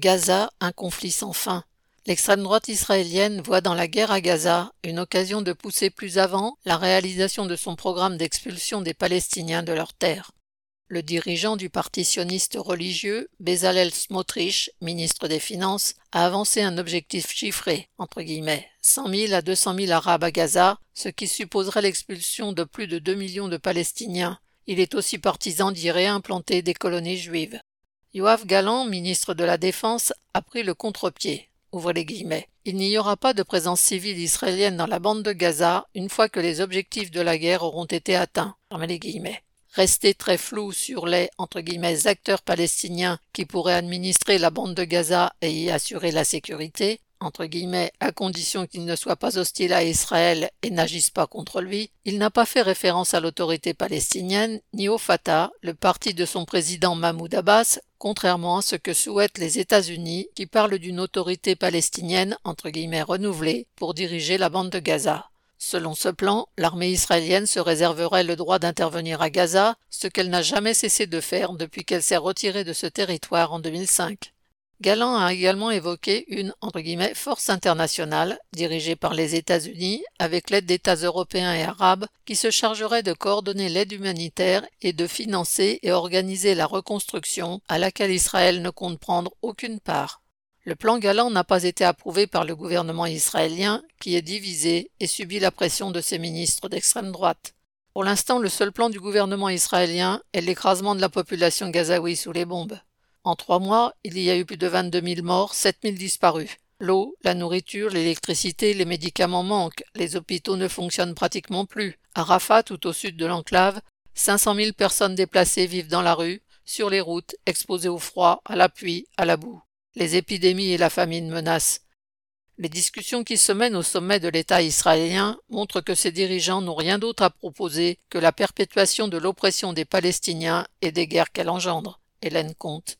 Gaza, un conflit sans fin. L'extrême droite israélienne voit dans la guerre à Gaza une occasion de pousser plus avant la réalisation de son programme d'expulsion des Palestiniens de leurs terres. Le dirigeant du parti sioniste religieux, Bezalel Smotrich, ministre des Finances, a avancé un objectif chiffré, entre guillemets, 100 000 à 200 000 Arabes à Gaza, ce qui supposerait l'expulsion de plus de 2 millions de Palestiniens. Il est aussi partisan d'y réimplanter des colonies juives. Yoav Galant, ministre de la Défense, a pris le contre-pied. les guillemets. Il n'y aura pas de présence civile israélienne dans la bande de Gaza une fois que les objectifs de la guerre auront été atteints. Rester très flou sur les entre guillemets acteurs palestiniens qui pourraient administrer la bande de Gaza et y assurer la sécurité, entre guillemets, à condition qu'il ne soit pas hostile à Israël et n'agisse pas contre lui, il n'a pas fait référence à l'autorité palestinienne ni au Fatah, le parti de son président Mahmoud Abbas, contrairement à ce que souhaitent les États-Unis qui parlent d'une autorité palestinienne renouvelée pour diriger la bande de Gaza. Selon ce plan, l'armée israélienne se réserverait le droit d'intervenir à Gaza, ce qu'elle n'a jamais cessé de faire depuis qu'elle s'est retirée de ce territoire en 2005. Galland a également évoqué une entre guillemets, force internationale dirigée par les États-Unis avec l'aide d'États européens et arabes qui se chargerait de coordonner l'aide humanitaire et de financer et organiser la reconstruction à laquelle Israël ne compte prendre aucune part. Le plan Galant n'a pas été approuvé par le gouvernement israélien qui est divisé et subit la pression de ses ministres d'extrême droite. Pour l'instant, le seul plan du gouvernement israélien est l'écrasement de la population gazaoui sous les bombes. En trois mois, il y a eu plus de 22 000 morts, 7 000 disparus. L'eau, la nourriture, l'électricité, les médicaments manquent, les hôpitaux ne fonctionnent pratiquement plus. À Rafah, tout au sud de l'enclave, 500 000 personnes déplacées vivent dans la rue, sur les routes, exposées au froid, à la pluie, à la boue. Les épidémies et la famine menacent. Les discussions qui se mènent au sommet de l'État israélien montrent que ses dirigeants n'ont rien d'autre à proposer que la perpétuation de l'oppression des Palestiniens et des guerres qu'elle engendre. Hélène Comte.